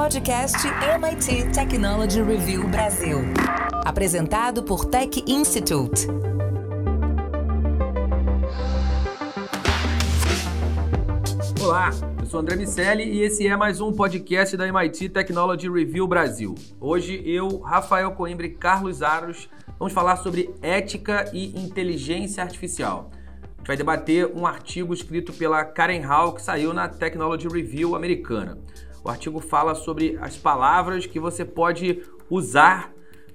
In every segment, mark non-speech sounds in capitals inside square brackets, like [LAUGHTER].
podcast MIT Technology Review Brasil. Apresentado por Tech Institute. Olá, eu sou André Miceli e esse é mais um podcast da MIT Technology Review Brasil. Hoje eu, Rafael Coimbra e Carlos Aros vamos falar sobre ética e inteligência artificial. A gente vai debater um artigo escrito pela Karen Hall que saiu na Technology Review americana. O artigo fala sobre as palavras que você pode usar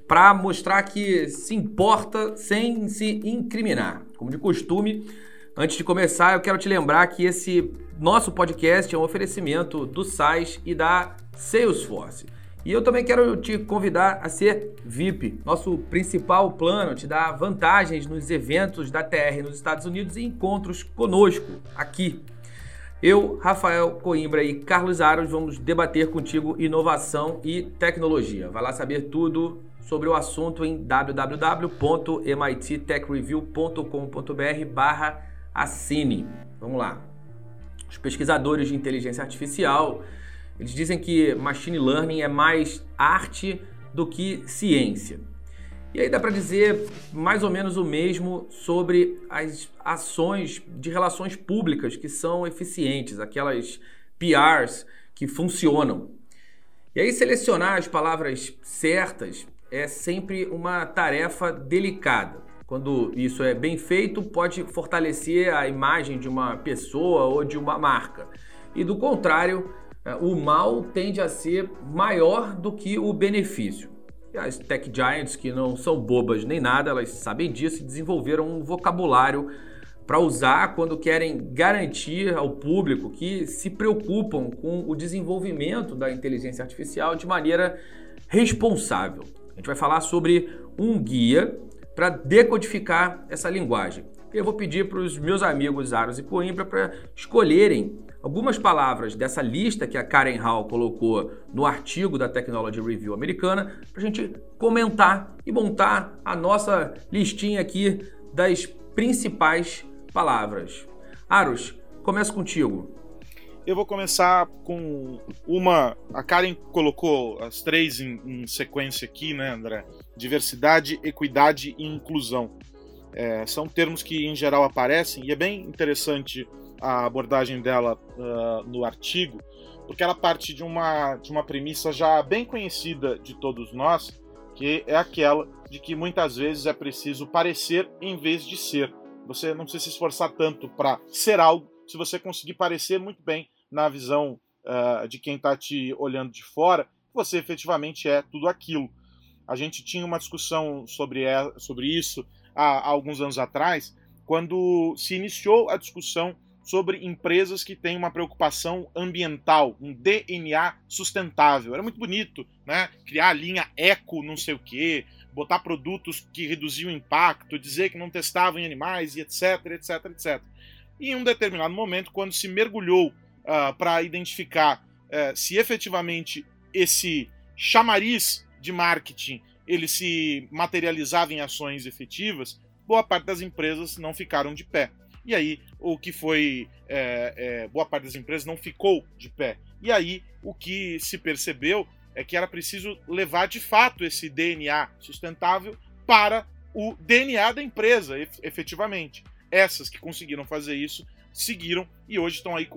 para mostrar que se importa sem se incriminar. Como de costume, antes de começar, eu quero te lembrar que esse nosso podcast é um oferecimento do SAIS e da Salesforce. E eu também quero te convidar a ser VIP. Nosso principal plano te dá vantagens nos eventos da TR nos Estados Unidos e encontros conosco aqui eu, Rafael Coimbra e Carlos Aros vamos debater contigo inovação e tecnologia. Vai lá saber tudo sobre o assunto em www.mittechreview.com.br barra assine. Vamos lá. Os pesquisadores de inteligência artificial, eles dizem que machine learning é mais arte do que ciência. E aí dá para dizer mais ou menos o mesmo sobre as ações de relações públicas que são eficientes, aquelas PRs que funcionam. E aí selecionar as palavras certas é sempre uma tarefa delicada. Quando isso é bem feito, pode fortalecer a imagem de uma pessoa ou de uma marca. E do contrário, é, o mal tende a ser maior do que o benefício. E as tech giants, que não são bobas nem nada, elas sabem disso e desenvolveram um vocabulário para usar quando querem garantir ao público que se preocupam com o desenvolvimento da inteligência artificial de maneira responsável. A gente vai falar sobre um guia para decodificar essa linguagem. Eu vou pedir para os meus amigos Aros e Coimbra para escolherem algumas palavras dessa lista que a Karen Hall colocou no artigo da Technology Review americana para a gente comentar e montar a nossa listinha aqui das principais palavras. Aros, começa contigo. Eu vou começar com uma. A Karen colocou as três em, em sequência aqui, né, André? Diversidade, equidade e inclusão. É, são termos que em geral aparecem e é bem interessante a abordagem dela uh, no artigo, porque ela parte de uma, de uma premissa já bem conhecida de todos nós, que é aquela de que muitas vezes é preciso parecer em vez de ser. Você não precisa se esforçar tanto para ser algo, se você conseguir parecer muito bem na visão uh, de quem está te olhando de fora, você efetivamente é tudo aquilo. A gente tinha uma discussão sobre, sobre isso há, há alguns anos atrás, quando se iniciou a discussão sobre empresas que têm uma preocupação ambiental, um DNA sustentável. Era muito bonito, né? Criar a linha eco, não sei o quê, botar produtos que reduziam o impacto, dizer que não testavam em animais e etc, etc, etc. E em um determinado momento, quando se mergulhou uh, para identificar uh, se efetivamente esse chamariz de marketing ele se materializava em ações efetivas, boa parte das empresas não ficaram de pé. E aí, o que foi. É, é, boa parte das empresas não ficou de pé. E aí, o que se percebeu é que era preciso levar de fato esse DNA sustentável para o DNA da empresa, efetivamente. Essas que conseguiram fazer isso seguiram e hoje estão aí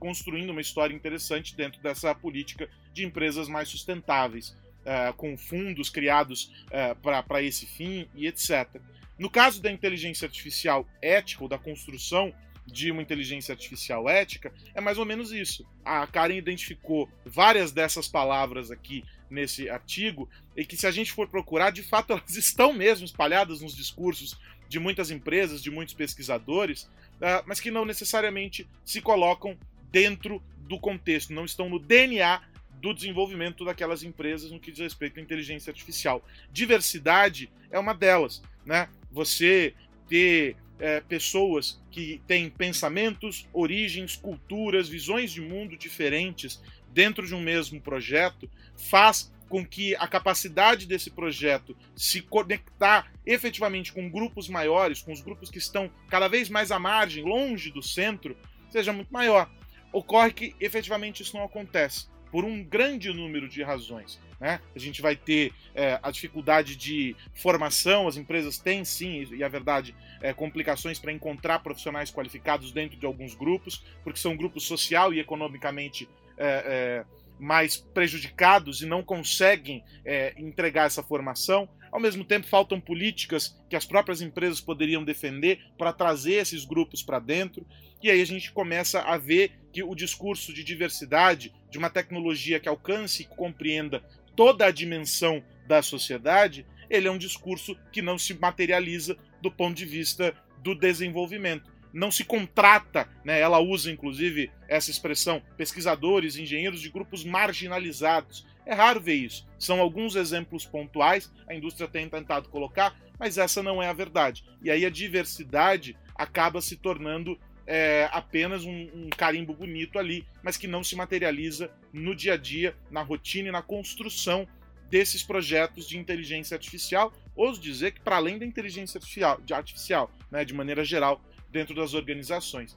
construindo uma história interessante dentro dessa política de empresas mais sustentáveis, uh, com fundos criados uh, para esse fim e etc. No caso da inteligência artificial ética, ou da construção de uma inteligência artificial ética, é mais ou menos isso. A Karen identificou várias dessas palavras aqui nesse artigo, e que se a gente for procurar, de fato [LAUGHS] elas estão mesmo espalhadas nos discursos de muitas empresas, de muitos pesquisadores, uh, mas que não necessariamente se colocam dentro do contexto, não estão no DNA do desenvolvimento daquelas empresas no que diz respeito à inteligência artificial. Diversidade é uma delas, né? você ter é, pessoas que têm pensamentos, origens, culturas, visões de mundo diferentes dentro de um mesmo projeto, faz com que a capacidade desse projeto se conectar efetivamente com grupos maiores, com os grupos que estão cada vez mais à margem, longe do centro, seja muito maior. Ocorre que efetivamente isso não acontece. Por um grande número de razões. Né? A gente vai ter é, a dificuldade de formação, as empresas têm sim, e a verdade, é, complicações para encontrar profissionais qualificados dentro de alguns grupos, porque são grupos social e economicamente é, é mais prejudicados e não conseguem é, entregar essa formação. Ao mesmo tempo, faltam políticas que as próprias empresas poderiam defender para trazer esses grupos para dentro. E aí a gente começa a ver que o discurso de diversidade, de uma tecnologia que alcance e compreenda toda a dimensão da sociedade, ele é um discurso que não se materializa do ponto de vista do desenvolvimento. Não se contrata, né, ela usa inclusive essa expressão, pesquisadores, engenheiros de grupos marginalizados. É raro ver isso. São alguns exemplos pontuais, a indústria tem tentado colocar, mas essa não é a verdade. E aí a diversidade acaba se tornando é, apenas um, um, carimbo bonito ali, mas que não se materializa no dia a dia, na rotina e na construção desses projetos de inteligência artificial. Ouso dizer que, para além da inteligência artificial, de, artificial né, de maneira geral, dentro das organizações.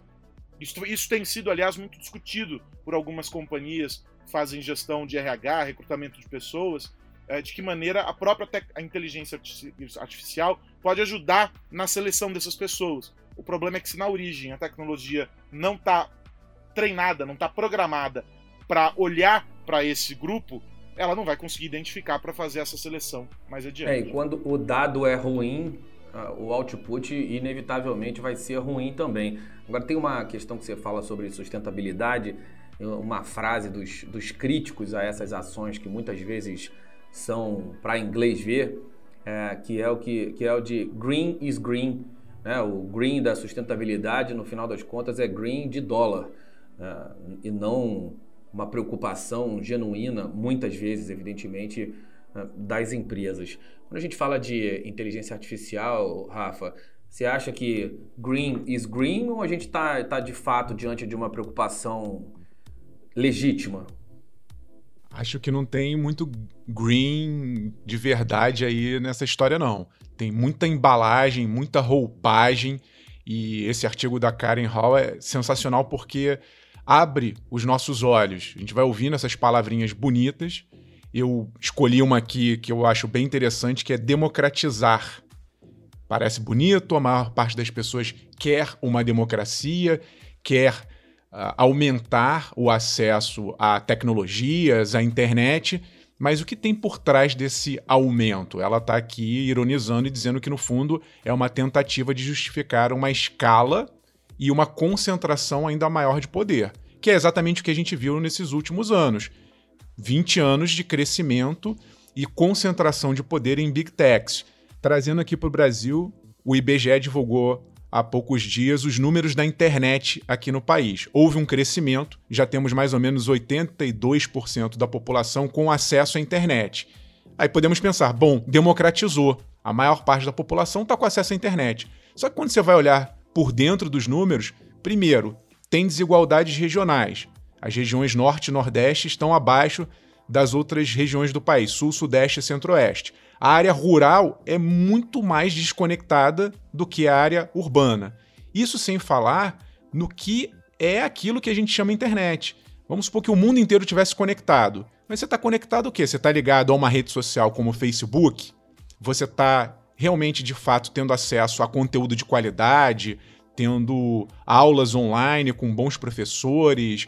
Isso, isso tem sido, aliás, muito discutido por algumas companhias que fazem gestão de RH, recrutamento de pessoas, é, de que maneira a própria a inteligência artificial pode ajudar na seleção dessas pessoas. O problema é que se na origem a tecnologia não está treinada, não está programada para olhar para esse grupo, ela não vai conseguir identificar para fazer essa seleção mais adiante. É, e quando o dado é ruim, o output inevitavelmente vai ser ruim também. Agora tem uma questão que você fala sobre sustentabilidade, uma frase dos, dos críticos a essas ações que muitas vezes são para inglês ver, é, que é o que, que é o de green is green né? O green da sustentabilidade, no final das contas, é green de dólar né? e não uma preocupação genuína, muitas vezes, evidentemente, das empresas. Quando a gente fala de inteligência artificial, Rafa, você acha que green is green ou a gente está tá de fato diante de uma preocupação legítima? Acho que não tem muito green de verdade aí nessa história, não. Tem muita embalagem, muita roupagem, e esse artigo da Karen Hall é sensacional porque abre os nossos olhos. A gente vai ouvindo essas palavrinhas bonitas. Eu escolhi uma aqui que eu acho bem interessante, que é democratizar. Parece bonito, a maior parte das pessoas quer uma democracia, quer uh, aumentar o acesso a tecnologias, à internet, mas o que tem por trás desse aumento? Ela está aqui ironizando e dizendo que, no fundo, é uma tentativa de justificar uma escala e uma concentração ainda maior de poder, que é exatamente o que a gente viu nesses últimos anos. 20 anos de crescimento e concentração de poder em big techs. Trazendo aqui para o Brasil, o IBGE divulgou há poucos dias os números da internet aqui no país. Houve um crescimento, já temos mais ou menos 82% da população com acesso à internet. Aí podemos pensar, bom, democratizou. A maior parte da população está com acesso à internet. Só que quando você vai olhar por dentro dos números, primeiro, tem desigualdades regionais. As regiões norte e nordeste estão abaixo das outras regiões do país, sul, sudeste e centro-oeste a área rural é muito mais desconectada do que a área urbana. Isso sem falar no que é aquilo que a gente chama internet. Vamos supor que o mundo inteiro tivesse conectado. Mas você está conectado o quê? Você está ligado a uma rede social como o Facebook? Você está realmente, de fato, tendo acesso a conteúdo de qualidade, tendo aulas online com bons professores,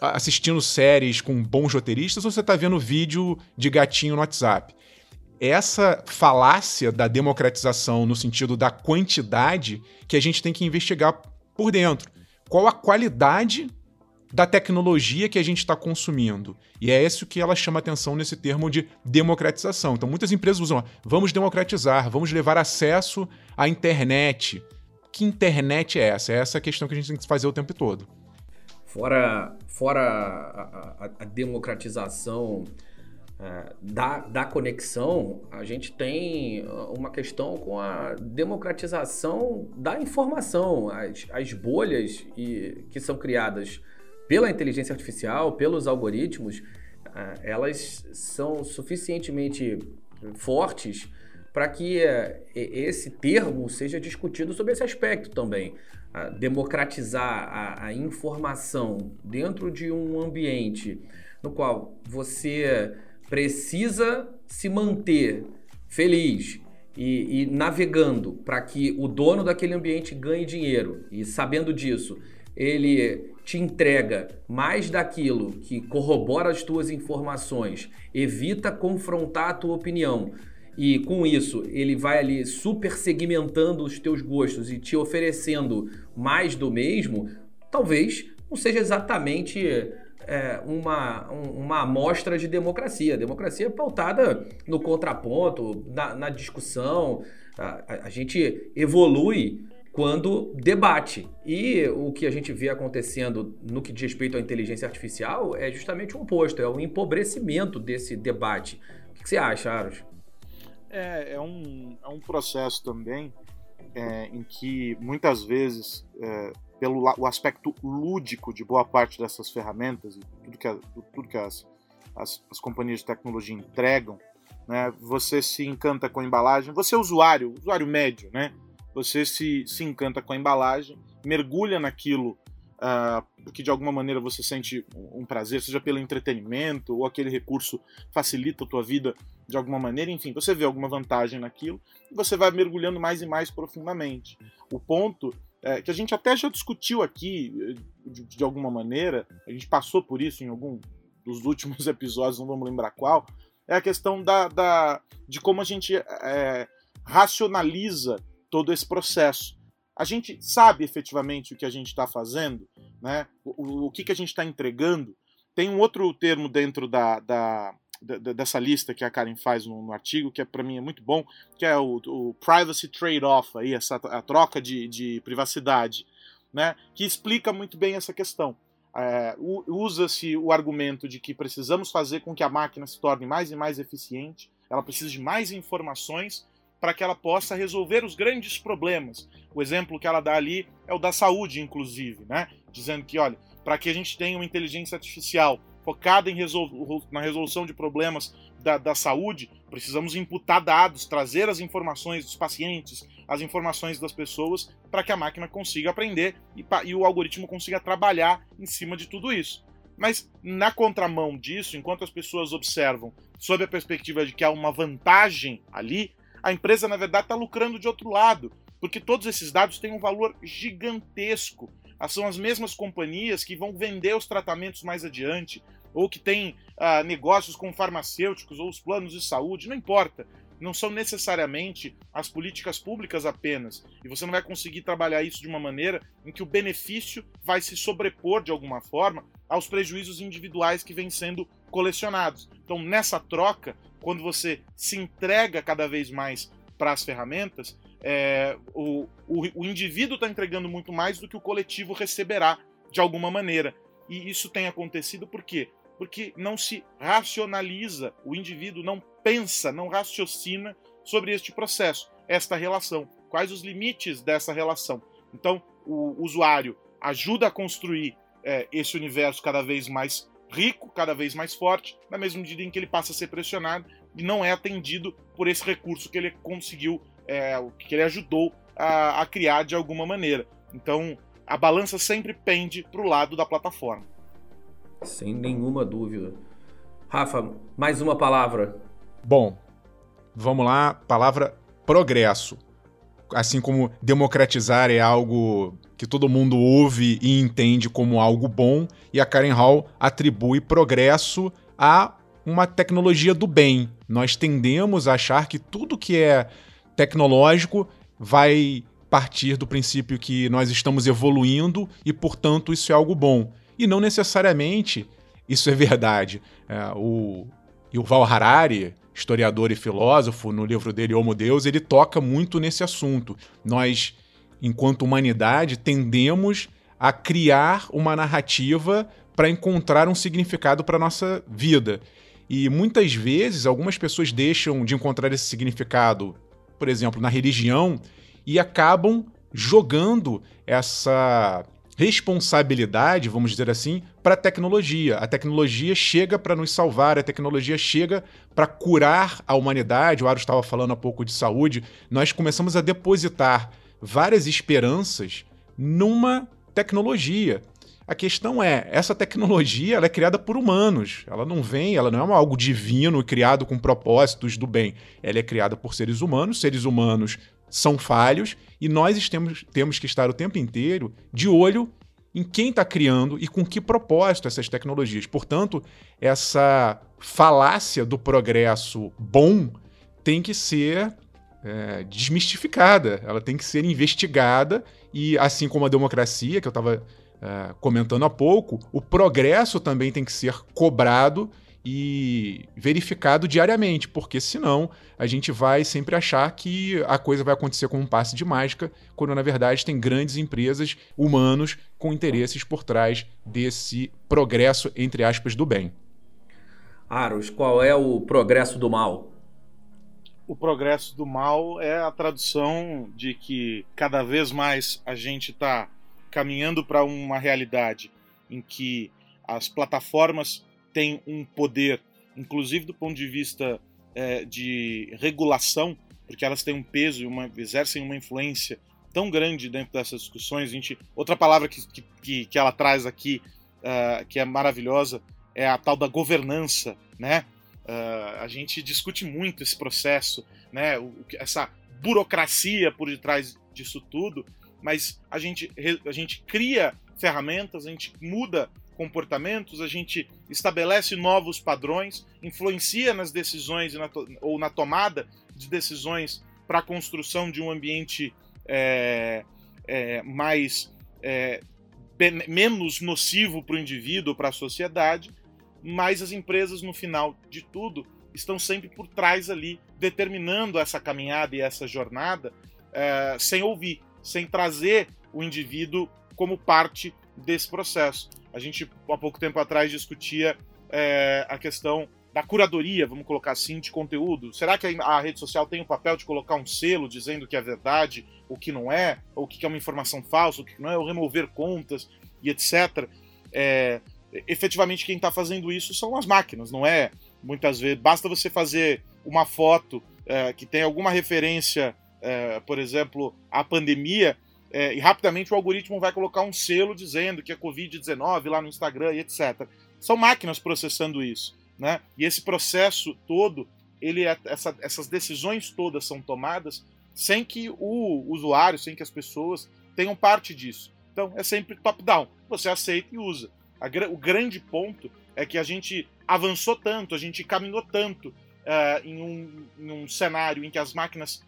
assistindo séries com bons roteiristas, ou você está vendo vídeo de gatinho no WhatsApp? essa falácia da democratização no sentido da quantidade que a gente tem que investigar por dentro. Qual a qualidade da tecnologia que a gente está consumindo? E é isso que ela chama atenção nesse termo de democratização. Então, muitas empresas usam, vamos democratizar, vamos levar acesso à internet. Que internet é essa? É essa a questão que a gente tem que fazer o tempo todo. Fora, fora a, a, a democratização é, da, da conexão, a gente tem uh, uma questão com a democratização da informação. As, as bolhas e, que são criadas pela inteligência artificial, pelos algoritmos, uh, elas são suficientemente fortes para que uh, esse termo seja discutido sobre esse aspecto também. democratizar a, a informação dentro de um ambiente no qual você precisa se manter feliz e, e navegando para que o dono daquele ambiente ganhe dinheiro e sabendo disso, ele te entrega mais daquilo que corrobora as tuas informações, evita confrontar a tua opinião e com isso ele vai ali super segmentando os teus gostos e te oferecendo mais do mesmo, talvez não seja exatamente é, uma, uma amostra de democracia. A democracia é pautada no contraponto, na, na discussão. A, a, gente evolui quando debate. E o que a gente vê acontecendo no que diz respeito à inteligência artificial é justamente o oposto, é o empobrecimento desse debate. O que você acha, Aros? É, é, um, é um processo também é, em que muitas vezes é, pelo o aspecto lúdico de boa parte dessas ferramentas e tudo que, a, tudo que as, as, as, companhias de tecnologia entregam, né, você se encanta com a embalagem, você é usuário, usuário médio, né, você se, se encanta com a embalagem, mergulha naquilo porque de alguma maneira você sente um prazer, seja pelo entretenimento ou aquele recurso facilita a tua vida de alguma maneira, enfim, você vê alguma vantagem naquilo e você vai mergulhando mais e mais profundamente. O ponto é, que a gente até já discutiu aqui, de, de, alguma maneira, a gente passou por isso em algum dos últimos [LAUGHS] episódios, não vamos lembrar qual, é a questão da, da de como a gente é, racionaliza todo esse processo. A gente sabe efetivamente o que a gente está fazendo, né? o, o que, que a gente está entregando. Tem um outro termo dentro da, da, dessa lista que a Karen faz no, no artigo, que é, para mim é muito bom, que é o, o privacy trade-off, aí, essa, a troca de, de privacidade, né, que explica muito bem essa questão. É, Usa-se o argumento de que precisamos fazer com que a máquina se torne mais e mais eficiente, ela precisa de mais informações para que ela possa resolver os grandes problemas. O exemplo que ela dá ali é o da saúde, inclusive, né? dizendo que, olha, para que a gente tenha uma inteligência artificial focada resol na resolução de problemas da, da, saúde, precisamos imputar dados, trazer as informações dos pacientes, as informações das pessoas, para que a máquina consiga aprender e, e o algoritmo consiga trabalhar em cima de tudo isso. Mas na contramão disso, enquanto as pessoas observam sob a perspectiva de que há uma vantagem ali, a empresa na verdade está lucrando de outro lado, porque todos esses dados têm um valor gigantesco. São as mesmas companhias que vão vender os tratamentos mais adiante, ou que tem ah, negócios com farmacêuticos ou os planos de saúde, não importa. Não são necessariamente as políticas públicas apenas. E você não vai conseguir trabalhar isso de uma maneira em que o benefício vai se sobrepor de alguma forma aos prejuízos individuais que vêm sendo colecionados. Então, nessa troca, quando você se entrega cada vez mais para as ferramentas, é, o, o, o indivíduo está entregando muito mais do que o coletivo receberá de alguma maneira. E isso tem acontecido por quê? porque não se racionaliza, o indivíduo não pensa, não raciocina sobre este processo, esta relação. Quais os limites dessa relação? Então, o usuário ajuda a construir é, esse universo cada vez mais rico, cada vez mais forte, na mesma medida em que ele passa a ser pressionado e não é atendido por esse recurso que ele conseguiu, é, que ele ajudou a, a criar de alguma maneira. Então, a balança sempre pende para o lado da plataforma. Sem nenhuma dúvida. Rafa, mais uma palavra. Bom, vamos lá. Palavra progresso. Assim como democratizar é algo que todo mundo ouve e entende como algo bom, e a Karen Hall atribui progresso a uma tecnologia do bem. Nós tendemos a achar que tudo que é tecnológico vai partir do princípio que nós estamos evoluindo e, portanto, isso é algo bom. E não necessariamente isso é verdade. É, o Yuval Harari, historiador e filósofo, no livro dele Homo Deus, ele toca muito nesse assunto. Nós, enquanto humanidade, tendemos a criar uma narrativa para encontrar um significado para nossa vida. E muitas vezes algumas pessoas deixam de encontrar esse significado, por exemplo, na religião, e acabam jogando essa responsabilidade, vamos dizer assim, para a tecnologia. A tecnologia chega para nos salvar, a tecnologia chega para curar a humanidade. O Aro estava falando há pouco de saúde. Nós começamos a depositar várias esperanças numa tecnologia. A questão é, essa tecnologia ela é criada por humanos. Ela não vem, ela não é algo divino criado com propósitos do bem. Ela é criada por seres humanos. Seres humanos são falhos e nós temos, temos que estar o tempo inteiro de olho em quem está criando e com que propósito essas tecnologias. Portanto, essa falácia do progresso bom tem que ser é, desmistificada, ela tem que ser investigada e, assim como a democracia, que eu estava é, comentando há pouco, o progresso também tem que ser cobrado e verificado diariamente, porque senão a gente vai sempre achar que a coisa vai acontecer com um passe de mágica, quando na verdade tem grandes empresas, humanos, com interesses por trás desse progresso, entre aspas, do bem. Aros, qual é o progresso do mal? O progresso do mal é a tradução de que cada vez mais a gente está caminhando para uma realidade em que as plataformas têm um poder, inclusive do ponto de vista é, de regulação, porque elas têm um peso e uma, exercem uma influência tão grande dentro dessas discussões. A gente, outra palavra que, que, que ela traz aqui, uh, que é maravilhosa, é a tal da governança, né? Uh, a gente discute muito esse processo, né? O, essa burocracia por detrás disso tudo, mas a gente, a gente cria ferramentas, a gente muda comportamentos, a gente estabelece novos padrões, influencia nas decisões na ou na tomada de decisões para a construção de um ambiente é, é, mais é, menos nocivo para o indivíduo, para a sociedade, mas as empresas no final de tudo estão sempre por trás ali, determinando essa caminhada e essa jornada, é, sem ouvir, sem trazer o indivíduo como parte desse processo. A gente, há pouco tempo atrás, discutia é, a questão da curadoria, vamos colocar assim, de conteúdo. Será que a rede social tem o papel de colocar um selo dizendo que é verdade, o que não é, ou o que é uma informação falsa, o que não é, ou remover contas e etc. É, efetivamente, quem está fazendo isso são as máquinas, não é? Muitas vezes, basta você fazer uma foto é, que tem alguma referência, é, por exemplo, à pandemia, é, e rapidamente o algoritmo vai colocar um selo dizendo que é Covid-19 lá no Instagram e etc. São máquinas processando isso. Né? E esse processo todo, ele é, essa, essas decisões todas são tomadas sem que o usuário, sem que as pessoas tenham parte disso. Então é sempre top-down. Você aceita e usa. A, o grande ponto é que a gente avançou tanto, a gente caminhou tanto uh, em, um, em um cenário em que as máquinas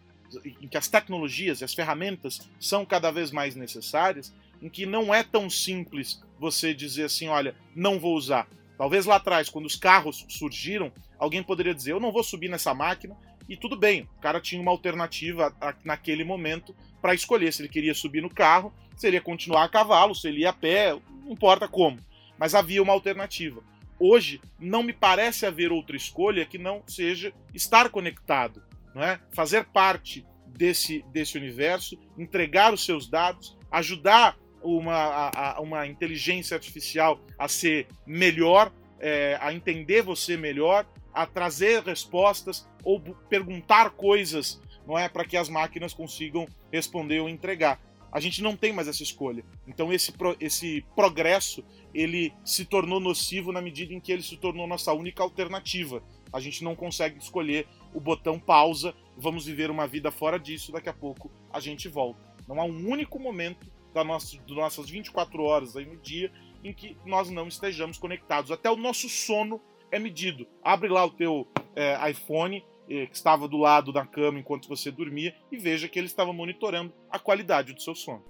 em que as tecnologias e as ferramentas são cada vez mais necessárias, em que não é tão simples você dizer assim, olha, não vou usar. Talvez lá atrás, quando os carros surgiram, alguém poderia dizer, eu não vou subir nessa máquina, e tudo bem, o cara tinha uma alternativa naquele momento para escolher se ele queria subir no carro, se ele ia continuar a cavalo, se ele ia a pé, não importa como. Mas havia uma alternativa. Hoje, não me parece haver outra escolha que não seja estar conectado não é? fazer parte desse, desse universo, entregar os seus dados, ajudar uma, a, a, uma inteligência artificial a ser melhor, é, a entender você melhor, a trazer respostas ou perguntar coisas, não é, para que as máquinas consigam responder ou entregar. A gente não tem mais essa escolha. Então esse, pro, esse progresso ele se tornou nocivo na medida em que ele se tornou nossa única alternativa. A gente não consegue escolher o botão pausa, vamos viver uma vida fora disso, daqui a pouco a gente volta. Não há um único momento da nossa, das nossas 24 horas aí no dia em que nós não estejamos conectados. Até o nosso sono é medido. Abre lá o teu é, iPhone, é, que estava do lado da cama enquanto você dormia, e veja que ele estava monitorando a qualidade do seu sono.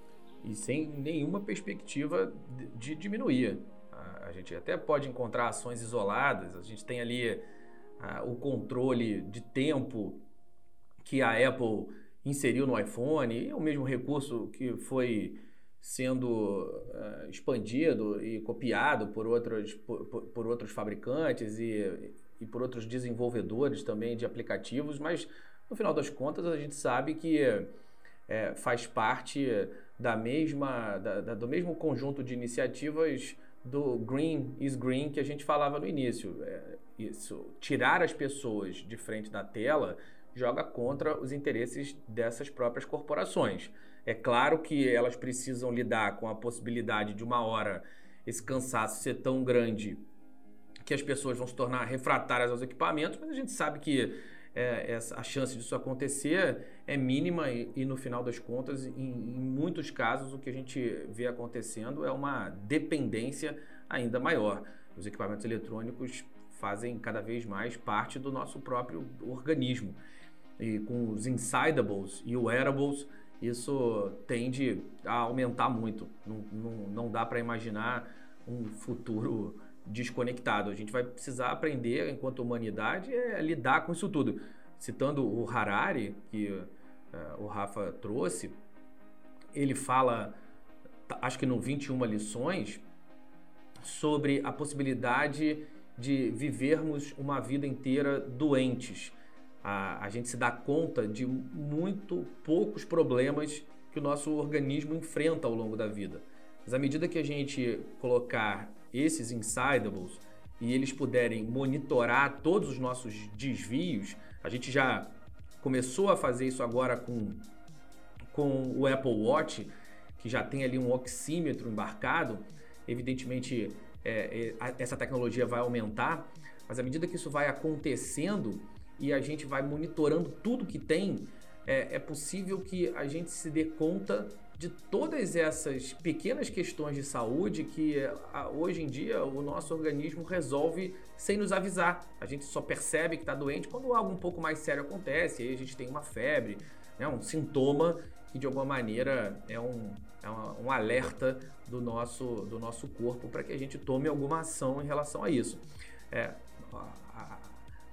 E sem nenhuma perspectiva de diminuir. A gente até pode encontrar ações isoladas, a gente tem ali o controle de tempo que a Apple inseriu no iPhone, e o mesmo recurso que foi sendo uh, expandido e copiado por outros, por, por outros fabricantes e, e por outros desenvolvedores também de aplicativos, mas no final das contas a gente sabe que é, faz parte da mesma, da, da, do mesmo conjunto de iniciativas do Green is Green que a gente falava no início. É, isso, tirar as pessoas de frente da tela joga contra os interesses dessas próprias corporações. É claro que elas precisam lidar com a possibilidade de uma hora esse cansaço ser tão grande que as pessoas vão se tornar refratárias aos equipamentos, mas a gente sabe que é, essa, a chance disso acontecer é mínima e, e no final das contas, em, em, muitos casos, o que a gente vê acontecendo é uma dependência ainda maior. Os equipamentos eletrônicos fazem cada vez mais parte do nosso próprio organismo. E com os insidables e wearables, isso tende a aumentar muito. Não, não, não dá para imaginar um futuro desconectado. A gente vai precisar aprender, enquanto humanidade, é lidar com isso tudo. Citando o Harari, que uh, o Rafa trouxe, ele fala, acho que no 21 lições, sobre a possibilidade de vivermos uma vida inteira doentes. A, a gente se dá conta de muito poucos problemas que o nosso organismo enfrenta ao longo da vida. Mas à medida que a gente colocar esses insidables e eles puderem monitorar todos os nossos desvios, a gente já começou a fazer isso agora com, com o Apple Watch, que já tem ali um oxímetro embarcado. Evidentemente, é, é, essa tecnologia vai aumentar, mas à medida que isso vai acontecendo e a gente vai monitorando tudo que tem, é, é possível que a gente se dê conta de todas essas pequenas questões de saúde que hoje em dia o nosso organismo resolve sem nos avisar. A gente só percebe que está doente quando algo um pouco mais sério acontece, aí a gente tem uma febre, né, um sintoma que de alguma maneira é um, é um alerta do nosso, do nosso corpo para que a gente tome alguma ação em relação a isso. É,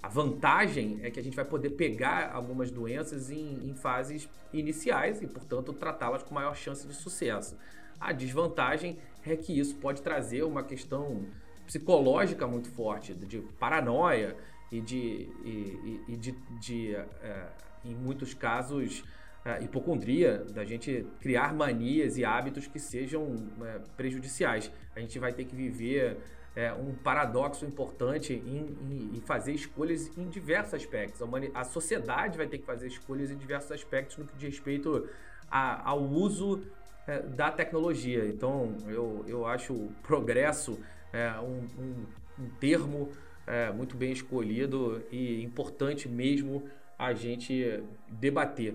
a vantagem é que a gente vai poder pegar algumas doenças em, em fases iniciais e, portanto, tratá-las com maior chance de sucesso. A desvantagem é que isso pode trazer uma questão psicológica muito forte, de paranoia e de, e, e de, de é, em muitos casos, é, hipocondria, da gente criar manias e hábitos que sejam é, prejudiciais. A gente vai ter que viver é, um paradoxo importante em, em, em, fazer escolhas em diversos aspectos. A, a, sociedade vai ter que fazer escolhas em diversos aspectos no que diz respeito a, ao uso é, da tecnologia. Então, eu, eu acho o progresso é, um, um, um, termo é, muito bem escolhido e importante mesmo a gente debater.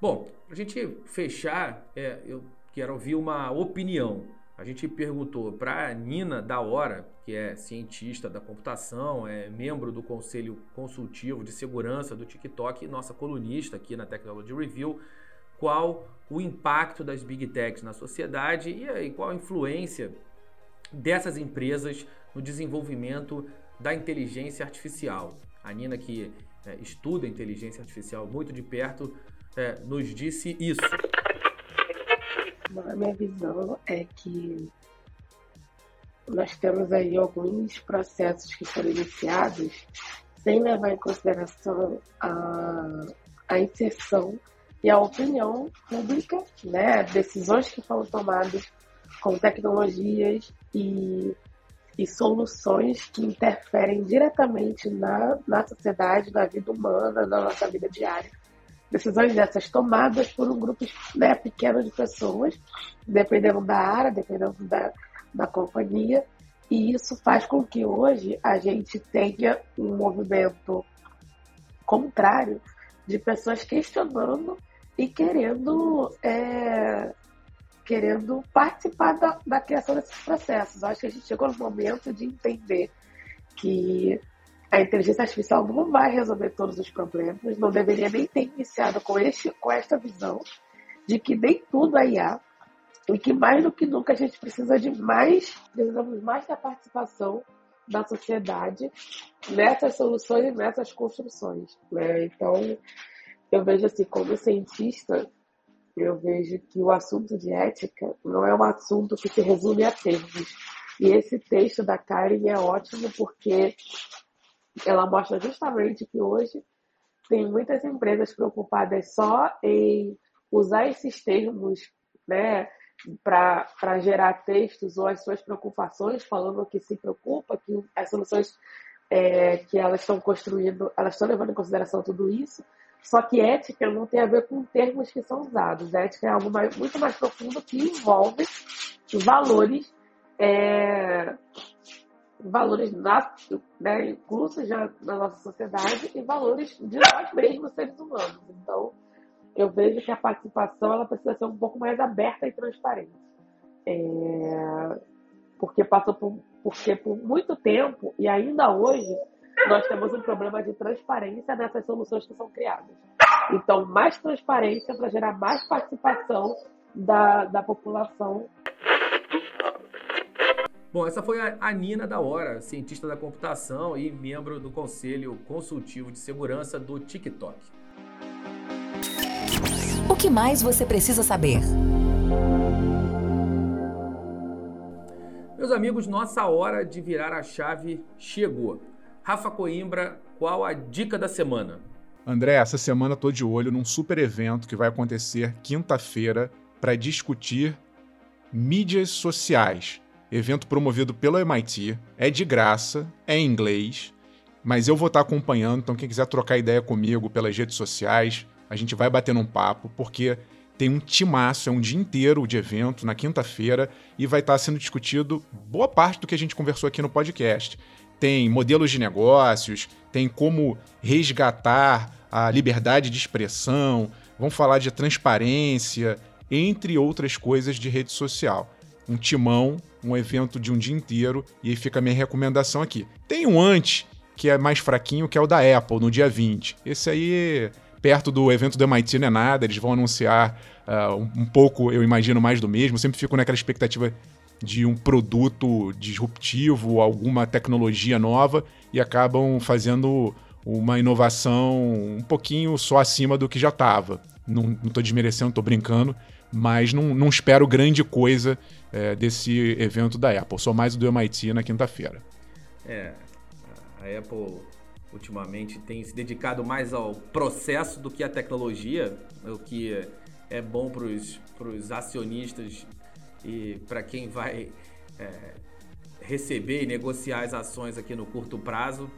Bom, para a gente fechar, é, eu quero ouvir uma opinião a gente perguntou para Nina da Hora, que é cientista da computação, é membro do Conselho Consultivo de Segurança do TikTok e nossa colunista aqui na Technology Review, qual o impacto das Big Techs na sociedade e, qual a influência dessas empresas no desenvolvimento da inteligência artificial. A Nina, que é, estuda inteligência artificial muito de perto, é, nos disse isso. A minha visão é que nós temos aí alguns processos que foram iniciados sem levar em consideração a, a inserção e a opinião pública, né? decisões que foram tomadas com tecnologias e, e soluções que interferem diretamente na, na sociedade, na vida humana, na nossa vida diária decisões dessas tomadas por um grupo né, pequeno de pessoas, dependendo da área, dependendo da, da companhia, e isso faz com que hoje a gente tenha um movimento contrário de pessoas questionando e querendo é, querendo participar da, da criação desses processos. Acho que a gente chegou no momento de entender que a inteligência artificial não vai resolver todos os problemas, não deveria nem ter iniciado com, este, com esta visão de que nem tudo é IA e que mais do que nunca a gente precisa de mais, precisamos mais da participação da sociedade nessas soluções e nessas construções. Né? Então, eu vejo assim, como cientista, eu vejo que o assunto de ética não é um assunto que se resume a termos. E esse texto da Karen é ótimo porque ela mostra justamente que hoje tem muitas empresas preocupadas só em usar esses termos né, para gerar textos ou as suas preocupações, falando que se preocupa, que as soluções é, que elas estão construindo, elas estão levando em consideração tudo isso. Só que ética não tem a ver com termos que são usados. A ética é algo mais, muito mais profundo que envolve valores é, valores na, né, inclusos já na nossa sociedade e valores de nós mesmos, seres humanos. Então, eu vejo que a participação ela precisa ser um pouco mais aberta e transparente. É, porque passou por, porque por muito tempo, e ainda hoje, nós temos um problema de transparência nessas soluções que são criadas. Então, mais transparência para gerar mais participação da, da população Bom, essa foi a Nina da Hora, cientista da computação e membro do Conselho Consultivo de Segurança do TikTok. O que mais você precisa saber? Meus amigos, nossa hora de virar a chave chegou. Rafa Coimbra, qual a dica da semana? André, essa semana estou de olho num super evento que vai acontecer quinta-feira para discutir mídias sociais evento promovido pelo MIT, é de graça, é em inglês, mas eu vou estar acompanhando, então quem quiser trocar ideia comigo pelas redes sociais, a gente vai bater um papo, porque tem um timaço, é um dia inteiro de evento, na quinta-feira, e vai estar sendo discutido boa parte do que a gente conversou aqui no podcast. Tem modelos de negócios, tem como resgatar a liberdade de expressão, vão falar de transparência, entre outras coisas de rede social. Um timão um evento de um dia inteiro, e aí fica a minha recomendação aqui. Tem um antes, que é mais fraquinho, que é o da Apple, no dia 20. Esse aí, perto do evento do MIT, não é nada, eles vão anunciar uh, um, um, pouco, eu imagino, mais do mesmo. Eu sempre fico naquela expectativa de um produto disruptivo, alguma tecnologia nova, e acabam fazendo uma inovação um pouquinho só acima do que já estava. Não estou desmerecendo, estou brincando, mas não, não espero grande coisa é, desse evento da Apple. Só mais o do MIT na quinta-feira. É, a Apple ultimamente tem se dedicado mais ao processo do que à tecnologia, o que é bom para os acionistas e para quem vai é, receber e negociar as ações aqui no curto prazo.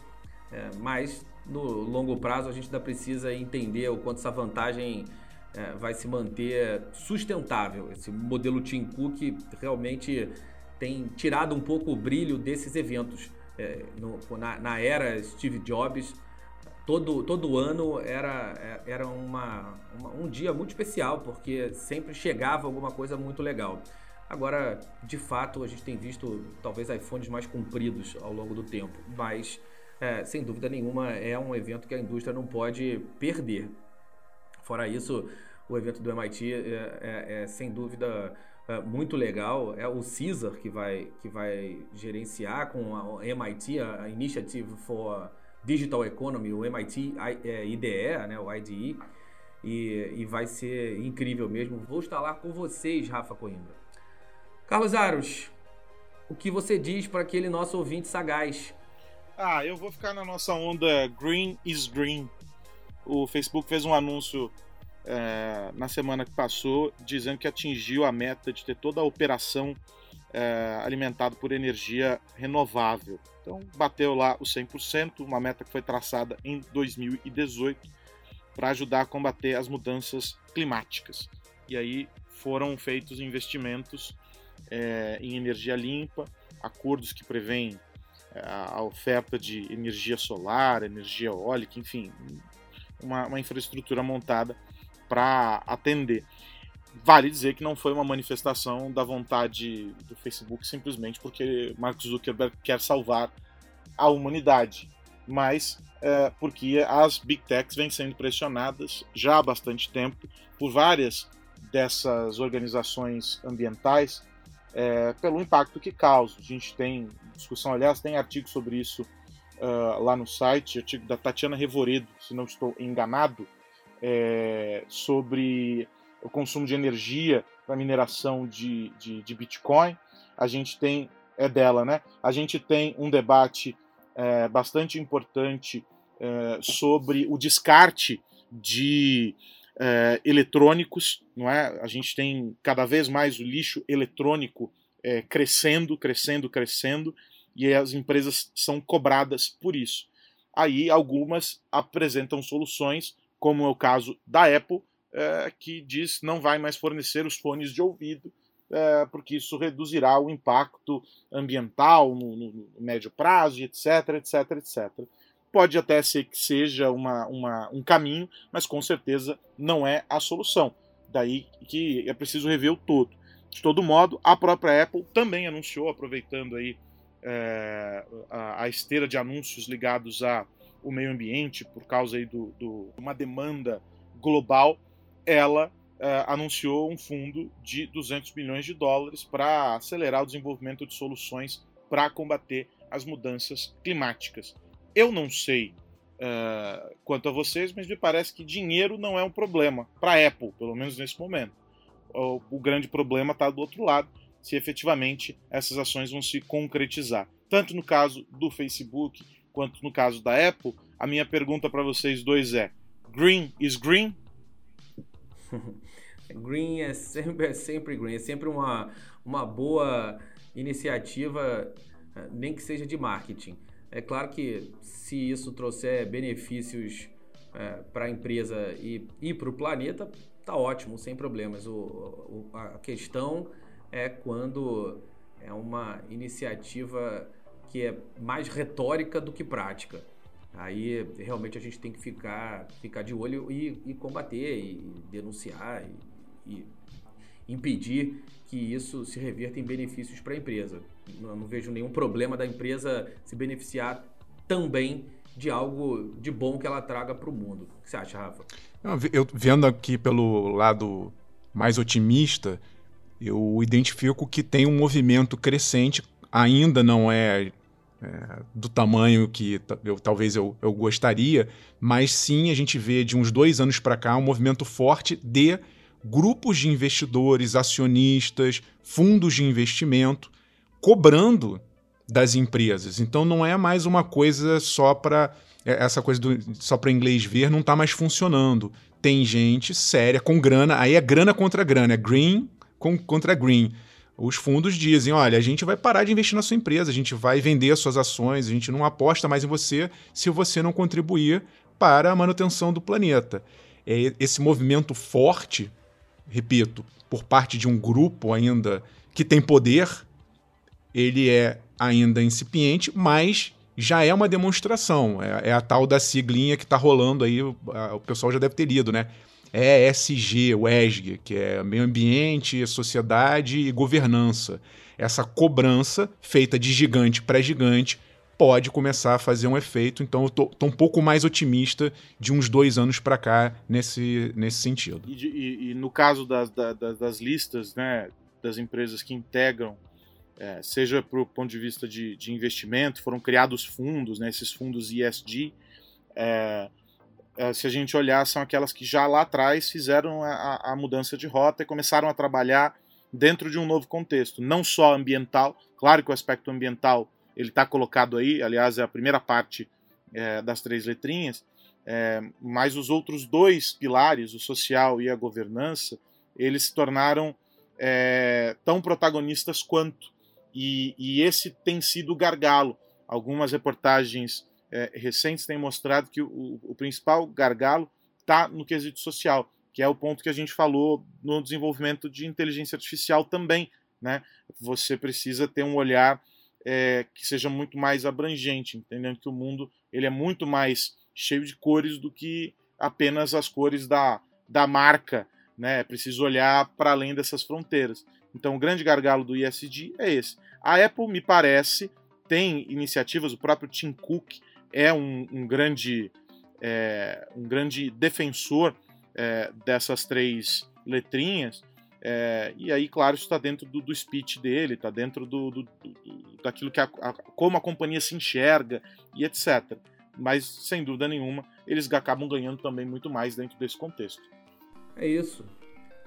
É, mas no longo prazo a gente ainda precisa entender o quanto essa vantagem é, vai se manter sustentável. Esse modelo Tim Cook realmente tem tirado um pouco o brilho desses eventos. É, no, na, na, era Steve Jobs, todo, todo ano era, é, era uma, uma, um dia muito especial, porque sempre chegava alguma coisa muito legal. Agora, de fato, a gente tem visto talvez iPhones mais compridos ao longo do tempo, mas é, sem dúvida nenhuma é um evento que a indústria não pode perder. Fora isso, o evento do MIT é, é, é sem dúvida é, muito legal. É o Caesar que vai, que vai gerenciar com a MIT, a Initiative for Digital Economy, o MIT IDE, né, o IDE, e, e vai ser incrível mesmo. Vou estar lá com vocês, Rafa Coimbra. Carlos Aros, o que você diz para aquele nosso ouvinte sagaz? Ah, eu vou ficar na nossa onda Green is Green. O Facebook fez um anúncio é, na semana que passou, dizendo que atingiu a meta de ter toda a operação é, alimentada por energia renovável. Então, bateu lá os 100%, uma meta que foi traçada em 2018 para ajudar a combater as mudanças climáticas. E aí foram feitos investimentos é, em energia limpa, acordos que prevêem é, a oferta de energia solar, energia eólica, enfim, uma, uma infraestrutura montada para atender. Vale dizer que não foi uma manifestação da vontade do Facebook simplesmente porque Mark Zuckerberg quer salvar a humanidade, mas é, porque as big techs vêm sendo pressionadas já há bastante tempo por várias dessas organizações ambientais é, pelo impacto que causa. A gente tem discussão, aliás, tem artigo sobre isso uh, lá no site, artigo da Tatiana Revoredo, se não estou enganado, é, sobre o consumo de energia para mineração de, de, de, Bitcoin. A gente tem, é dela, né? A gente tem um debate é, bastante importante é, sobre o descarte de é, eletrônicos, não é? A gente tem cada vez mais o lixo eletrônico é, crescendo, crescendo, crescendo, e as empresas são cobradas por isso. Aí algumas apresentam soluções como é o caso da Apple, é, que diz não vai mais fornecer os fones de ouvido é, porque isso reduzirá o impacto ambiental no, no, no, médio prazo, etc, etc, etc. Pode até ser que seja uma, uma, um caminho, mas com certeza não é a solução. Daí que é preciso rever o todo. De todo modo, a própria Apple também anunciou, aproveitando aí é, a, a, esteira de anúncios ligados ao meio ambiente, por causa do, do uma demanda global, ela é, anunciou um fundo de 200 milhões de dólares para acelerar o desenvolvimento de soluções para combater as mudanças climáticas. Eu não sei uh, quanto a vocês, mas me parece que dinheiro não é um problema para Apple, pelo menos nesse momento. O, o grande problema está do outro lado, se efetivamente essas ações vão se concretizar. Tanto no caso do Facebook quanto no caso da Apple, a minha pergunta para vocês dois é: green is green? [LAUGHS] green é sempre, é sempre green, é sempre uma, uma boa iniciativa, nem que seja de marketing. É claro que se isso trouxer benefícios é, para a empresa e, e para o planeta, tá ótimo, sem problemas. O, o, a questão é quando é uma iniciativa que é mais retórica do que prática. Aí realmente a gente tem que ficar, ficar de olho e, e combater, e denunciar, e, e impedir que isso se reverta em benefícios para a empresa. Não, não, vejo nenhum problema da empresa se beneficiar também de algo de bom que ela traga para o mundo. O que você acha, Rafa? Eu vendo aqui pelo lado mais otimista, eu identifico que tem um movimento crescente, ainda não é, é do tamanho que eu, talvez eu, eu gostaria, mas sim a gente vê de uns dois anos para cá um movimento forte de grupos de investidores, acionistas, fundos de investimento cobrando das empresas. Então não é mais uma coisa só para é, essa coisa do, só para inglês ver não está mais funcionando. Tem gente séria com grana, aí é grana contra grana, é green com, contra green. Os fundos dizem: olha, a gente vai parar de investir na sua empresa, a gente vai vender as suas ações, a gente não aposta mais em você se você não contribuir para a manutenção do planeta. É esse movimento forte repito, por parte de um grupo ainda que tem poder, ele é ainda incipiente, mas já é uma demonstração. É, é a tal da siglinha que está rolando aí, a, o pessoal já deve ter lido, né? ESG, o ESG, que é meio ambiente, sociedade e governança. Essa cobrança feita de gigante para gigante pode começar a fazer um efeito. Então, eu tô, um pouco mais otimista de uns dois anos para cá nesse, nesse sentido. E, e, e no caso das, das, das, listas né, das empresas que integram, é, seja para o ponto de vista de, de, investimento, foram criados fundos, né, esses fundos ESG. É, se a gente olhar, são aquelas que já lá atrás fizeram a, a mudança de rota e começaram a trabalhar dentro de um novo contexto, não só ambiental, claro que o aspecto ambiental ele está colocado aí, aliás, é a primeira parte é, das três letrinhas, é, mas os outros dois pilares, o social e a governança, eles se tornaram é, tão protagonistas quanto. E, e, esse tem sido o gargalo. Algumas reportagens é, recentes têm mostrado que o, o principal gargalo está no quesito social, que é o ponto que a gente falou no desenvolvimento de inteligência artificial também. Né? Você precisa ter um olhar é, que seja muito mais abrangente, entendendo que o mundo ele é muito mais cheio de cores do que apenas as cores da, da marca, né? É preciso olhar para além dessas fronteiras. Então, o grande gargalo do ISD é esse. A Apple, me parece, tem iniciativas, o próprio Tim Cook é um, um grande, é, um grande defensor é, dessas três letrinhas, é, e aí, claro, isso está dentro do, do, speech dele, está dentro do, do, do, daquilo que a, a, como a companhia se enxerga e etc. Mas, sem dúvida nenhuma, eles acabam ganhando também muito mais dentro desse contexto. É isso.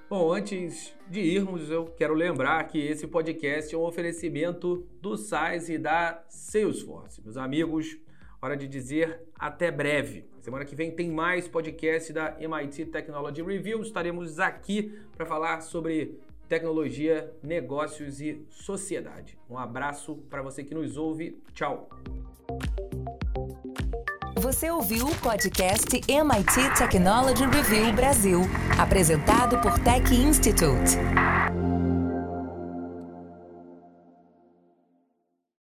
Bom, antes de irmos, eu quero lembrar que esse podcast é um oferecimento do SAIS e da Salesforce. Meus amigos, hora de dizer até breve. Semana que vem tem mais podcast da MIT Technology Review. Estaremos aqui para falar sobre tecnologia, negócios e sociedade. Um abraço para você que nos ouve. Tchau. Você ouviu o podcast MIT Technology Review Brasil, apresentado por Tech Institute.